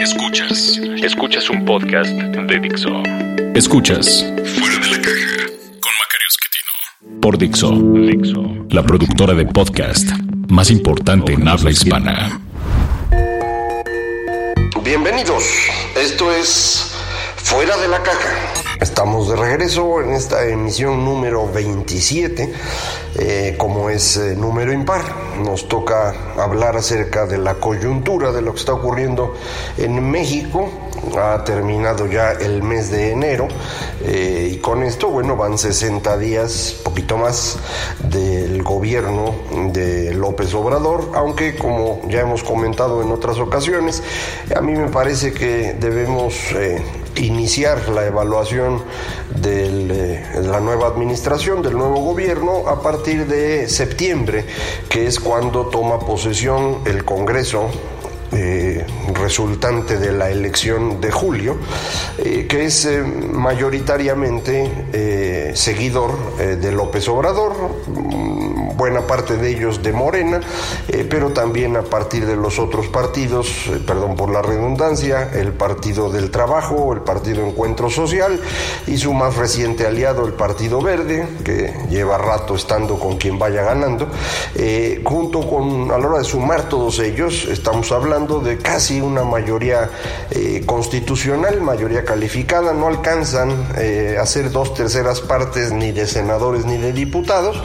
Escuchas. Escuchas un podcast de Dixo. Escuchas. Fuera de la caja. Con Macario Esquetino. Por Dixo. Dixo. La productora de podcast más importante en habla hispana. Bienvenidos. Esto es Fuera de la Caja. Estamos de regreso en esta emisión número 27. Eh, como es eh, número impar, nos toca hablar acerca de la coyuntura de lo que está ocurriendo en México. Ha terminado ya el mes de enero eh, y con esto, bueno, van 60 días, poquito más, del gobierno de López Obrador, aunque como ya hemos comentado en otras ocasiones, a mí me parece que debemos iniciar la evaluación de la nueva administración, del nuevo gobierno, a partir de septiembre, que es cuando toma posesión el Congreso eh, resultante de la elección de julio, eh, que es eh, mayoritariamente seguidor de López Obrador, buena parte de ellos de Morena, pero también a partir de los otros partidos, perdón por la redundancia, el Partido del Trabajo, el Partido Encuentro Social y su más reciente aliado, el Partido Verde, que lleva rato estando con quien vaya ganando, junto con, a la hora de sumar todos ellos, estamos hablando de casi una mayoría eh, constitucional, mayoría calificada, no alcanzan eh, a ser dos terceras partes ni de senadores ni de diputados,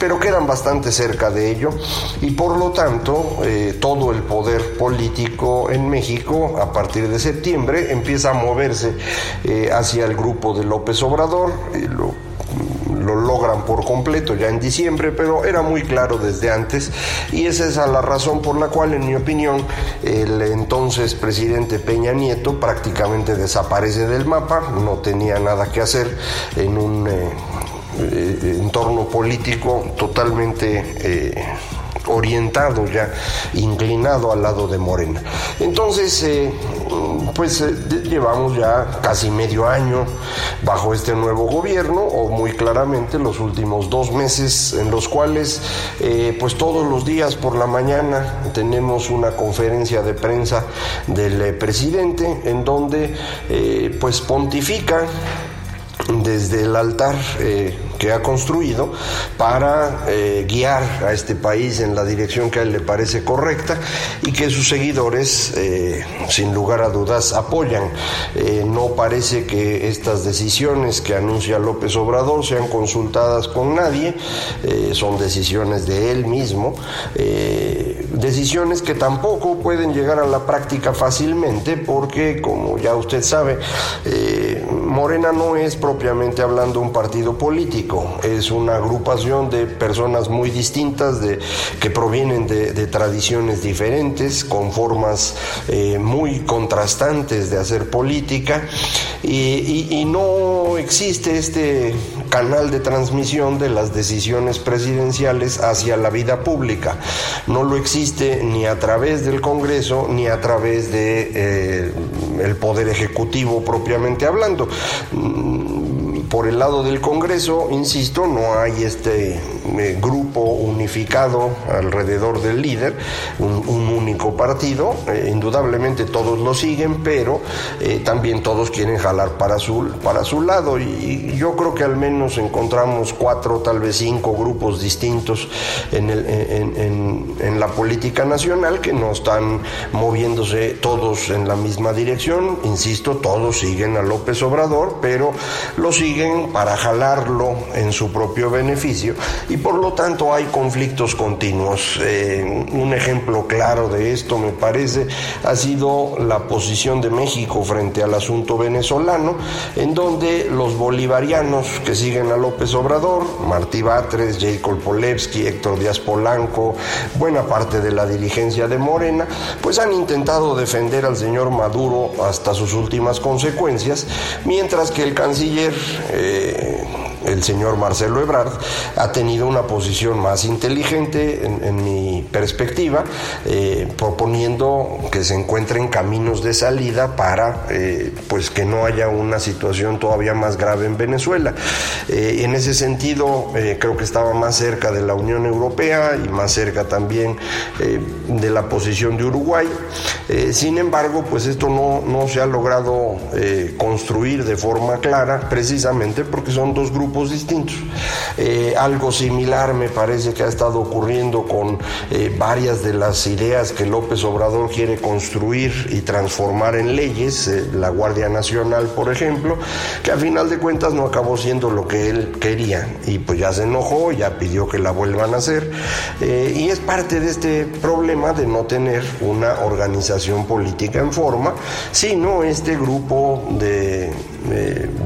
pero quedan bastante cerca de ello y por lo tanto eh, todo el poder político en México a partir de septiembre empieza a moverse hacia el grupo de López Obrador, lo lo logran por completo ya en diciembre, pero era muy claro desde antes y esa es la razón por la cual, en mi opinión, el entonces presidente Peña Nieto prácticamente desaparece del mapa, no tenía nada que hacer en un eh, eh, entorno político totalmente... Eh, orientado ya, inclinado al lado de Morena. Entonces, eh, pues llevamos ya casi medio año bajo este nuevo gobierno, o muy claramente los últimos dos meses en los cuales, pues todos los días por la mañana tenemos una conferencia de prensa del presidente en donde pues pontifica desde el altar que ha construido para eh, guiar a este país en la dirección que a él le parece correcta y que sus seguidores, eh, sin lugar a dudas, apoyan. Eh, no parece que estas decisiones que anuncia López Obrador sean consultadas con nadie, son decisiones de él mismo, decisiones que tampoco pueden llegar a la práctica fácilmente porque, como ya usted sabe, Morena no es propiamente hablando un partido político, es una agrupación de personas muy distintas, de, que provienen de, tradiciones diferentes, con formas eh, muy contrastantes de hacer política, y, no existe este canal de transmisión de las decisiones presidenciales hacia la vida pública. No lo existe ni a través del Congreso ni a través de eh, el Poder Ejecutivo propiamente hablando por el lado del Congreso, insisto, no hay este eh, grupo alrededor del líder, un, único partido, eh, indudablemente todos lo siguen, pero eh, también todos quieren jalar para su, para su lado. Y, yo creo que al menos encontramos cuatro, tal vez cinco grupos distintos en, el, en, en la política nacional que no están moviéndose todos en la misma dirección, insisto, todos siguen a López Obrador, pero lo siguen para jalarlo en su propio beneficio. Y por lo tanto hay conflictos continuos. Eh, un ejemplo claro de esto me parece ha sido la posición de México frente al asunto venezolano, en donde los bolivarianos que siguen a López Obrador, Martí Batres, Jacob Polevsky, Héctor Díaz Polanco, buena parte de la dirigencia de Morena, pues han intentado defender al señor Maduro hasta sus últimas consecuencias, mientras que el canciller eh, el señor Marcelo Ebrard ha tenido una posición más inteligente en, mi perspectiva, eh, proponiendo que se encuentren caminos de salida para eh, pues que no haya una situación todavía más grave en Venezuela. Eh, en ese sentido, creo que estaba más cerca de la Unión Europea y más cerca también de la posición de Uruguay. sin embargo, pues esto no, no se ha logrado construir de forma clara, precisamente porque son dos grupos distintos. Eh, algo similar me parece que ha estado ocurriendo con eh, varias de las ideas que López Obrador quiere construir y transformar en leyes, eh, la Guardia Nacional, por ejemplo, que a final de cuentas no acabó siendo lo que él quería y pues ya se enojó, ya pidió que la vuelvan a hacer y es parte de este problema de no tener una organización política en forma, sino este grupo de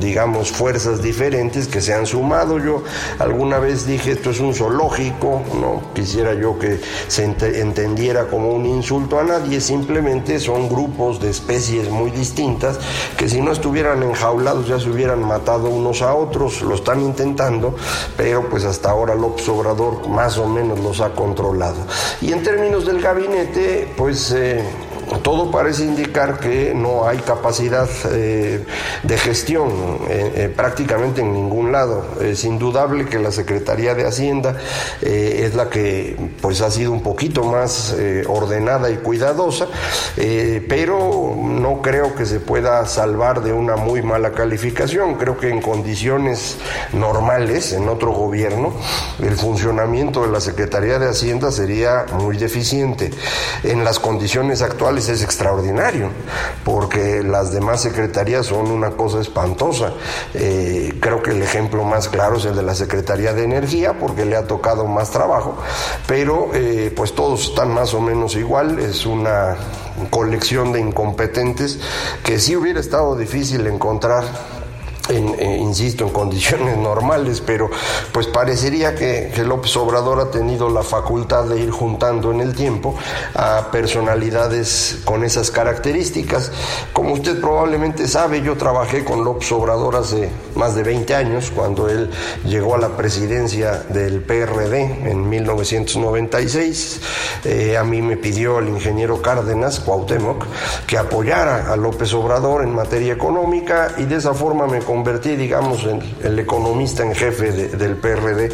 digamos, fuerzas diferentes que se han sumado. Yo alguna vez dije esto es un zoológico, no quisiera yo que se entendiera como un insulto a nadie, simplemente son grupos de especies muy distintas que si no estuvieran enjaulados ya se hubieran matado unos a otros, lo están intentando, pero pues hasta ahora López Obrador más o menos los ha controlado. Y en términos del gabinete, pues... Eh, todo parece indicar que no hay capacidad eh, de gestión eh, eh, prácticamente en ningún lado. Es indudable que la Secretaría de Hacienda es la que pues ha sido un poquito más ordenada y cuidadosa, pero no creo que se pueda salvar de una muy mala calificación. Creo que en condiciones normales, en otro gobierno, el funcionamiento de la Secretaría de Hacienda sería muy deficiente. En las condiciones actuales es extraordinario, porque las demás secretarías son una cosa espantosa. Eh, creo que el ejemplo más claro es el de la Secretaría de Energía, porque le ha tocado más trabajo, pero eh, pues todos están más o menos igual, es una colección de incompetentes que sí hubiera estado difícil encontrar eh, insisto, en condiciones normales, pero pues parecería que, López Obrador ha tenido la facultad de ir juntando en el tiempo a personalidades con esas características. Como usted probablemente sabe, yo trabajé con López Obrador hace más de 20 años, cuando él llegó a la presidencia del PRD en 1996. Eh, a mí me pidió el ingeniero Cárdenas, Cuauhtémoc, que apoyara a López Obrador en materia económica y de esa forma me convertí, digamos, en el economista en jefe del PRD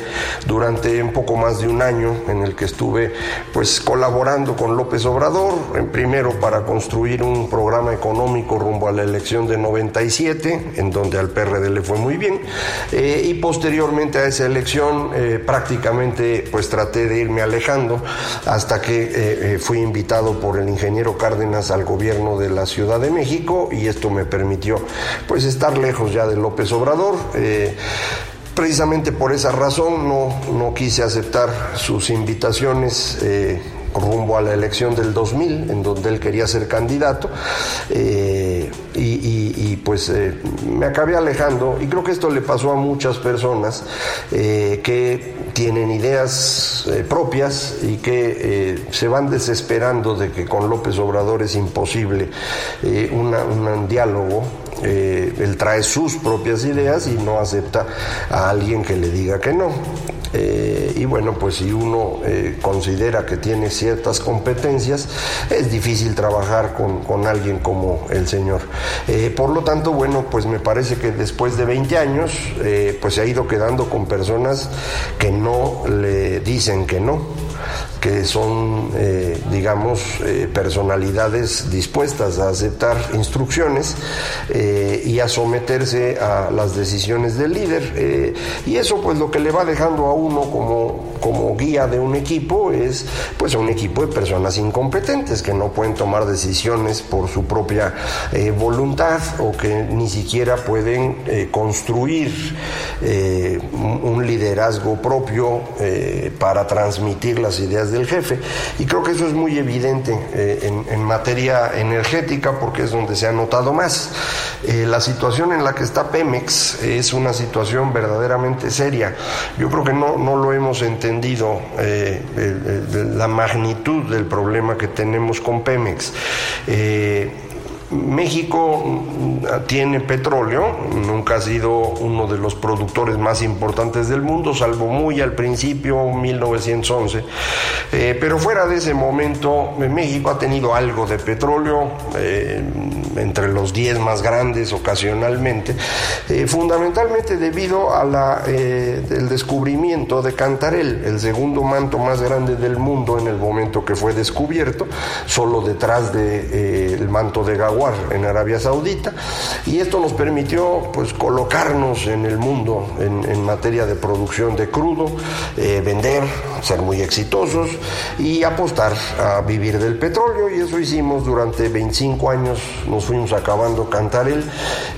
durante un poco más de un año en el que estuve pues colaborando con López Obrador, en primero para construir un programa económico rumbo a la elección de 97, en donde al PRD le fue muy bien, eh, y posteriormente a esa elección eh, prácticamente pues traté de irme alejando hasta que eh, fui invitado por el ingeniero Cárdenas al gobierno de la Ciudad de México y esto me permitió pues estar lejos ya de López Obrador. Eh, precisamente por esa razón no, no quise aceptar sus invitaciones. Eh, rumbo a la elección del 2000, en donde él quería ser candidato, eh, y, pues me acabé alejando, y creo que esto le pasó a muchas personas que tienen ideas propias y que se van desesperando de que con López Obrador es imposible un diálogo eh, él trae sus propias ideas y no acepta a alguien que le diga que no. Eh, y bueno, pues si uno eh, considera que tiene ciertas competencias, es difícil trabajar con, con alguien como el señor. por lo tanto, bueno, pues me parece que después de 20 años, pues se ha ido quedando con personas que no le dicen que no que son, eh, digamos, eh, personalidades dispuestas a aceptar instrucciones eh, y a someterse a las decisiones del líder. y eso pues lo que le va dejando a uno como, como guía de un equipo es pues un equipo de personas incompetentes que no pueden tomar decisiones por su propia voluntad o que ni siquiera pueden construir un liderazgo propio para transmitir las ideas del jefe. Y creo que eso es muy evidente en, en, materia energética porque es donde se ha notado más. la situación en la que está Pemex es una situación verdaderamente seria. Yo creo que no, no lo hemos entendido la magnitud del problema que tenemos con Pemex. Eh, México tiene petróleo, nunca ha sido uno de los productores más importantes del mundo, salvo muy al principio, 1911. Eh, pero fuera de ese momento, México ha tenido algo de petróleo, eh, entre los 10 más grandes ocasionalmente, eh, fundamentalmente debido al descubrimiento de Cantarel, el segundo manto más grande del mundo en el momento que fue descubierto, solo detrás del manto de En Arabia Saudita y esto nos permitió pues colocarnos en el mundo en, materia de producción de crudo, eh, vender, ser muy exitosos y apostar a vivir del petróleo y eso hicimos durante 25 años, nos fuimos acabando Cantarel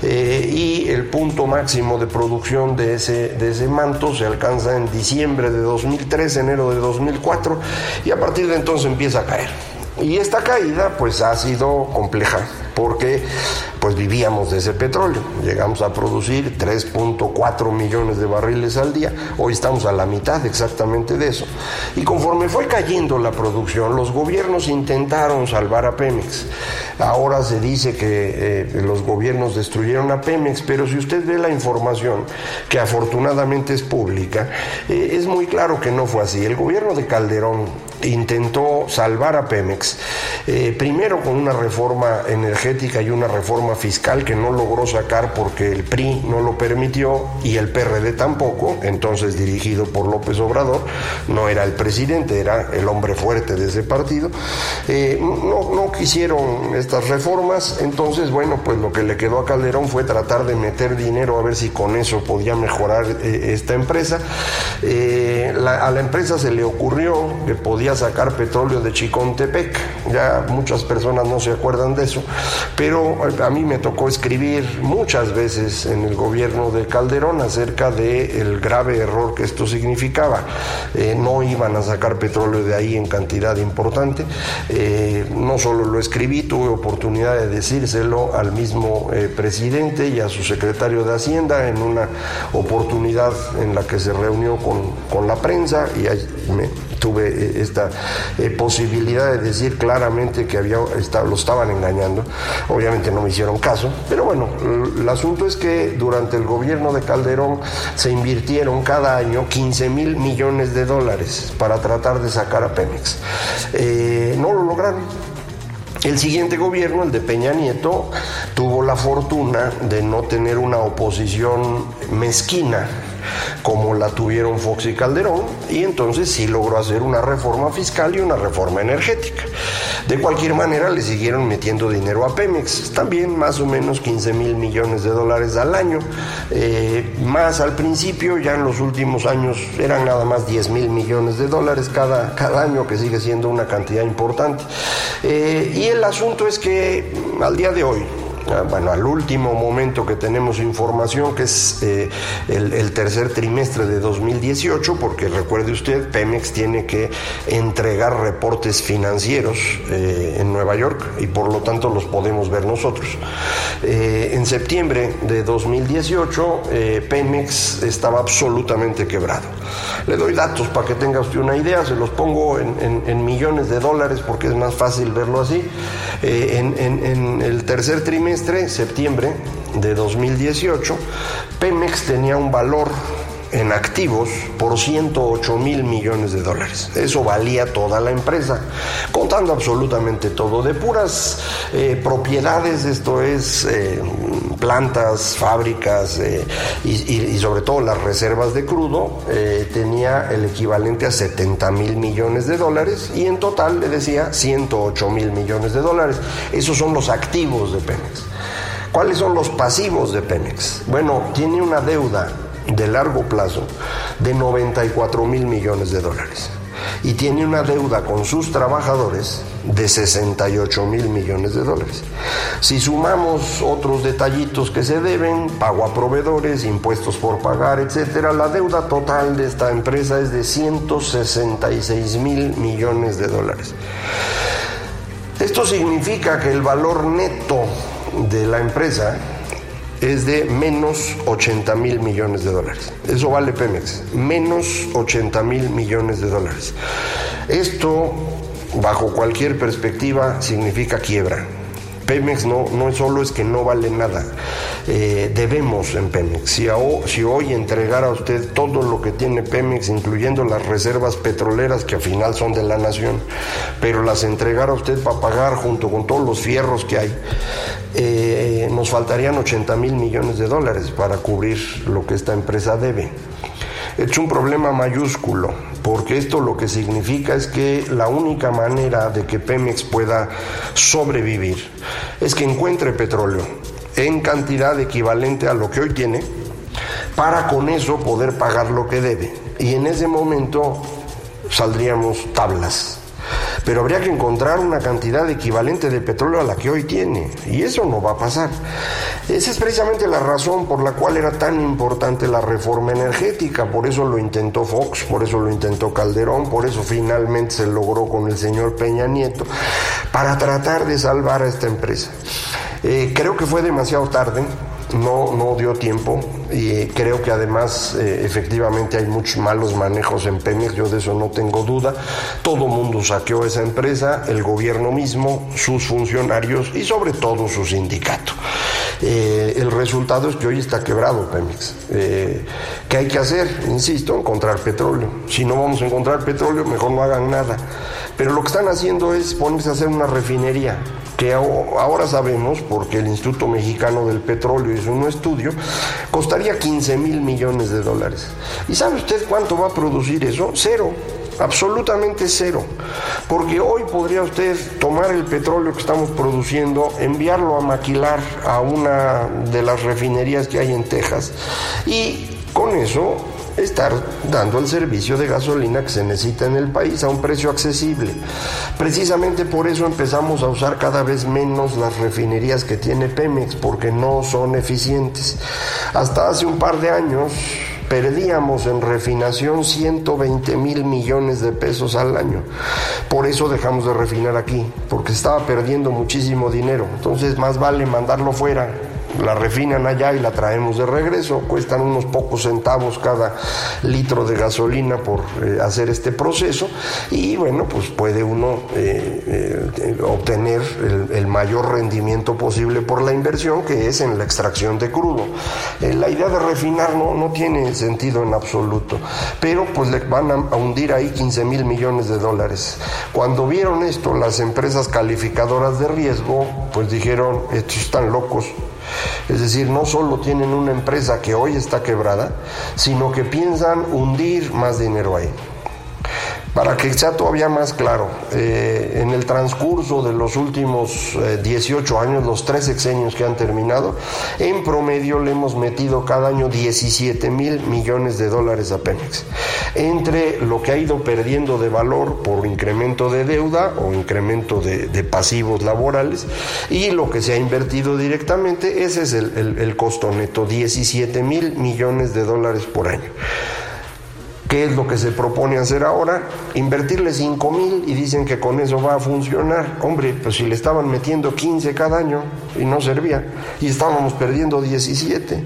eh, y el punto máximo de producción de ese, de ese manto se alcanza en diciembre de 2003, enero de 2004 y a partir de entonces empieza a caer. Y esta caída pues ha sido compleja porque pues vivíamos de ese petróleo. Llegamos a producir 3.4 millones de barriles al día, hoy estamos a la mitad exactamente de eso. Y conforme fue cayendo la producción, los gobiernos intentaron salvar a Pemex. Ahora se dice que eh, los gobiernos destruyeron a Pemex, pero si usted ve la información, que afortunadamente es pública, eh, es muy claro que no fue así. El gobierno de Calderón intentó salvar a Pemex, eh, primero con una reforma energética y una reforma fiscal que no logró sacar porque el PRI no lo permitió y el PRD tampoco, entonces dirigido por López Obrador, no era el presidente, era el hombre fuerte de ese partido, eh, no, no quisieron estas reformas, entonces bueno, pues lo que le quedó a Calderón fue tratar de meter dinero a ver si con eso podía mejorar eh, esta empresa. a la empresa se le ocurrió que podía sacar petróleo de Chicontepec. Ya muchas personas no se acuerdan de eso, pero a mí me tocó escribir muchas veces en el gobierno de Calderón acerca del el grave error que esto significaba. Eh, no iban a sacar petróleo de ahí en cantidad importante. Eh, no solo lo escribí, tuve oportunidad de decírselo al mismo eh, presidente y a su secretario de Hacienda en una oportunidad en la que se reunió con, con la prensa y me, tuve eh, esta eh, posibilidad de decir claramente que había, lo estaban engañando. Obviamente no me hicieron caso, pero bueno, el asunto es que durante el gobierno de Calderón se invirtieron cada año 15 mil millones de dólares para tratar de sacar a Pemex. Eh, no lo lograron. El siguiente gobierno, el de Peña Nieto, tuvo la fortuna de no tener una oposición mezquina como la tuvieron Fox y Calderón, y entonces sí logró hacer una reforma fiscal y una reforma energética. De cualquier manera, le siguieron metiendo dinero a Pemex, también más o menos 15 mil millones de dólares al año, eh, más al principio, ya en los últimos años eran nada más 10 mil millones de dólares cada, cada año, que sigue siendo una cantidad importante. Eh, y el asunto es que al día de hoy, bueno, al último momento que tenemos información, que es eh, el, tercer trimestre de 2018, porque recuerde usted, Pemex tiene que entregar reportes financieros eh, en Nueva York y por lo tanto los podemos ver nosotros. Eh, en septiembre de 2018, Pemex estaba absolutamente quebrado. Le doy datos para que tenga usted una idea, se los pongo en, millones de dólares porque es más fácil verlo así. en el tercer trimestre, septiembre de 2018, Pemex tenía un valor en activos por 108 mil millones de dólares. Eso valía toda la empresa, contando absolutamente todo, de puras eh, propiedades, esto es eh, plantas, fábricas eh, y, sobre todo las reservas de crudo, tenía el equivalente a 70 mil millones de dólares y en total le decía 108 mil millones de dólares. Esos son los activos de Pemex. ¿Cuáles son los pasivos de Pemex? Bueno, tiene una deuda de largo plazo de 94 mil millones de dólares y tiene una deuda con sus trabajadores de 68 mil millones de dólares. Si sumamos otros detallitos que se deben, pago a proveedores, impuestos por pagar, etcétera, la deuda total de esta empresa es de 166 mil millones de dólares. Esto significa que el valor neto de la empresa es de menos 80 mil millones de dólares. Eso vale Pemex, menos 80 mil millones de dólares. Esto, bajo cualquier perspectiva, significa quiebra. Pemex no, no solo es que no vale nada, eh, debemos en Pemex. Si, si hoy entregara a usted todo lo que tiene Pemex, incluyendo las reservas petroleras que al final son de la nación, pero las entregara a usted para pagar junto con todos los fierros que hay, eh, nos faltarían 80 mil millones de dólares para cubrir lo que esta empresa debe. Es un problema mayúsculo, porque esto lo que significa es que la única manera de que Pemex pueda sobrevivir es que encuentre petróleo en cantidad equivalente a lo que hoy tiene, para con eso poder pagar lo que debe. Y en ese momento saldríamos tablas pero habría que encontrar una cantidad equivalente de petróleo a la que hoy tiene, y eso no va a pasar. Esa es precisamente la razón por la cual era tan importante la reforma energética, por eso lo intentó Fox, por eso lo intentó Calderón, por eso finalmente se logró con el señor Peña Nieto, para tratar de salvar a esta empresa. Eh, creo que fue demasiado tarde, no, no dio tiempo y creo que además eh, efectivamente hay muchos malos manejos en Pemex, yo de eso no tengo duda. Todo mundo saqueó esa empresa, el gobierno mismo, sus funcionarios y sobre todo su sindicato. Eh, el resultado es que hoy está quebrado Pemex. Eh, ¿Qué hay que hacer? Insisto, encontrar petróleo. Si no vamos a encontrar petróleo, mejor no hagan nada. Pero lo que están haciendo es ponerse a hacer una refinería que ahora sabemos, porque el Instituto Mexicano del Petróleo hizo un estudio, costaría 15 mil millones de dólares. ¿Y sabe usted cuánto va a producir eso? Cero absolutamente cero. Porque hoy podría usted tomar el petróleo que estamos produciendo, enviarlo a maquilar a una de las refinerías que hay en Texas y con eso estar dando el servicio de gasolina que se necesita en el país a un precio accesible. Precisamente por eso empezamos a usar cada vez menos las refinerías que tiene Pemex, porque no son eficientes. Hasta hace un par de años perdíamos en refinación 120 mil millones de pesos al año. Por eso dejamos de refinar aquí, porque estaba perdiendo muchísimo dinero. Entonces más vale mandarlo fuera la refinan allá y la traemos de regreso. Cuestan unos pocos centavos cada litro de gasolina por eh, hacer este proceso y bueno, pues puede uno eh, eh, obtener el, mayor rendimiento posible por la inversión que es en la extracción de crudo. la idea de refinar no, no tiene sentido en absoluto, pero pues le van a, a hundir ahí 15 mil millones de dólares. Cuando vieron esto, las empresas calificadoras de riesgo, pues dijeron, estos están locos, es decir, no solo tienen una empresa que hoy está quebrada, sino que piensan hundir más dinero ahí. Para que sea todavía más claro, eh, en el transcurso de los últimos 18 eh, años, los tres sexenios que han terminado, en promedio le hemos metido cada año 17 mil millones de dólares a Pemex. Entre lo que ha ido perdiendo de valor por incremento de deuda o incremento de, pasivos laborales y lo que se ha invertido directamente, ese es el, el costo neto, 17 mil millones de dólares por año. ¿Qué es lo que se propone hacer ahora? Invertirle 5 mil y dicen que con eso va a funcionar. Hombre, pues si le estaban metiendo 15 cada año y no servía, y estábamos perdiendo 17.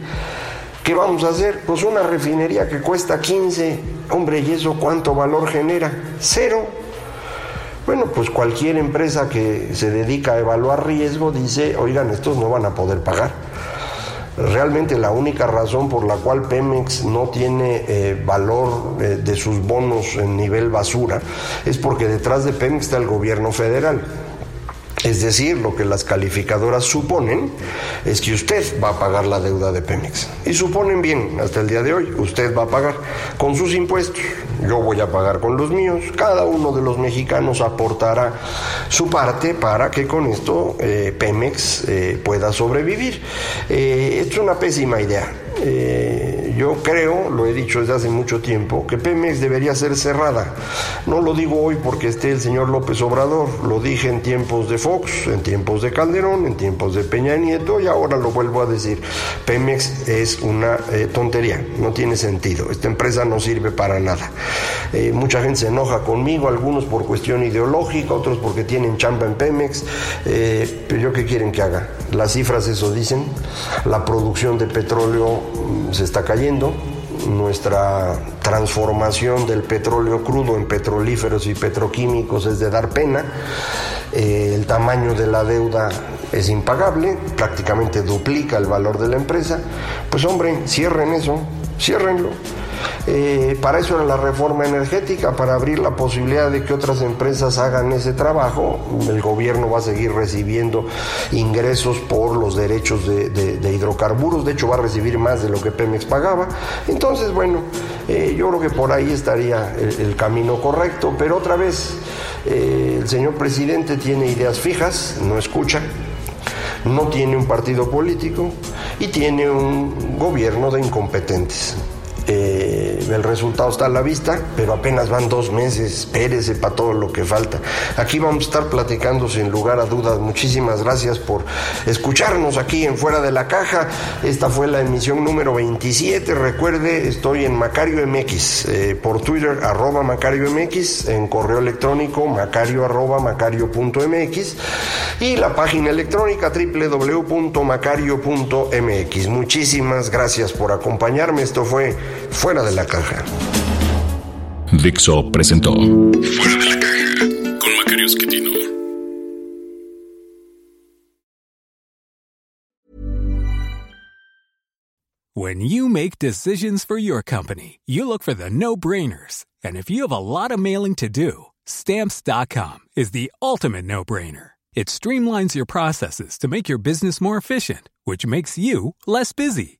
¿Qué vamos a hacer? Pues una refinería que cuesta 15. Hombre, ¿y eso cuánto valor genera? Cero. Bueno, pues cualquier empresa que se dedica a evaluar riesgo dice, oigan, estos no van a poder pagar. Realmente la única razón por la cual Pemex no tiene eh, valor eh, de sus bonos en nivel basura es porque detrás de Pemex está el gobierno federal. Es decir, lo que las calificadoras suponen es que usted va a pagar la deuda de Pemex. Y suponen bien, hasta el día de hoy, usted va a pagar con sus impuestos, yo voy a pagar con los míos, cada uno de los mexicanos aportará su parte para que con esto eh, Pemex eh, pueda sobrevivir. Eh, es una pésima idea eh, yo creo, lo he dicho desde hace mucho tiempo, que Pemex debería ser cerrada. No lo digo hoy porque esté el señor López Obrador, lo dije en tiempos de Fox, en tiempos de Calderón, en tiempos de Peña Nieto y ahora lo vuelvo a decir. Pemex es una eh, tontería, no tiene sentido. Esta empresa no sirve para nada. Eh, mucha gente se enoja conmigo, algunos por cuestión ideológica, otros porque tienen chamba en Pemex. pero yo qué quieren que haga? Las cifras eso dicen, la producción de petróleo mm, se está cayendo, nuestra transformación del petróleo crudo en petrolíferos y petroquímicos es de dar pena, eh, el tamaño de la deuda es impagable, prácticamente duplica el valor de la empresa, pues hombre, cierren eso, ciérrenlo. Eh, para eso era la reforma energética, para abrir la posibilidad de que otras empresas hagan ese trabajo. El gobierno va a seguir recibiendo ingresos por los derechos de, hidrocarburos, de hecho va a recibir más de lo que Pemex pagaba. Entonces, bueno, eh, yo creo que por ahí estaría el, camino correcto, pero otra vez, eh, el señor presidente tiene ideas fijas, no escucha no tiene un partido político y tiene un gobierno de incompetentes. Eh, el resultado está a la vista, pero apenas van dos meses, espérese para todo lo que falta. Aquí vamos a estar platicando sin lugar a dudas. Muchísimas gracias por escucharnos aquí en Fuera de la Caja. Esta fue la emisión número 27. Recuerde, estoy en Macario MX, eh, por Twitter, arroba Macario MX, en correo electrónico, macario arroba y la página electrónica www.macario.mx. Muchísimas gracias por acompañarme. Esto fue Fuera de la caja. Dixo presentó Fuera de la caja con Macario Esquetino. When you make decisions for your company, you look for the no-brainers. And if you have a lot of mailing to do, stamps.com is the ultimate no-brainer. It streamlines your processes to make your business more efficient, which makes you less busy.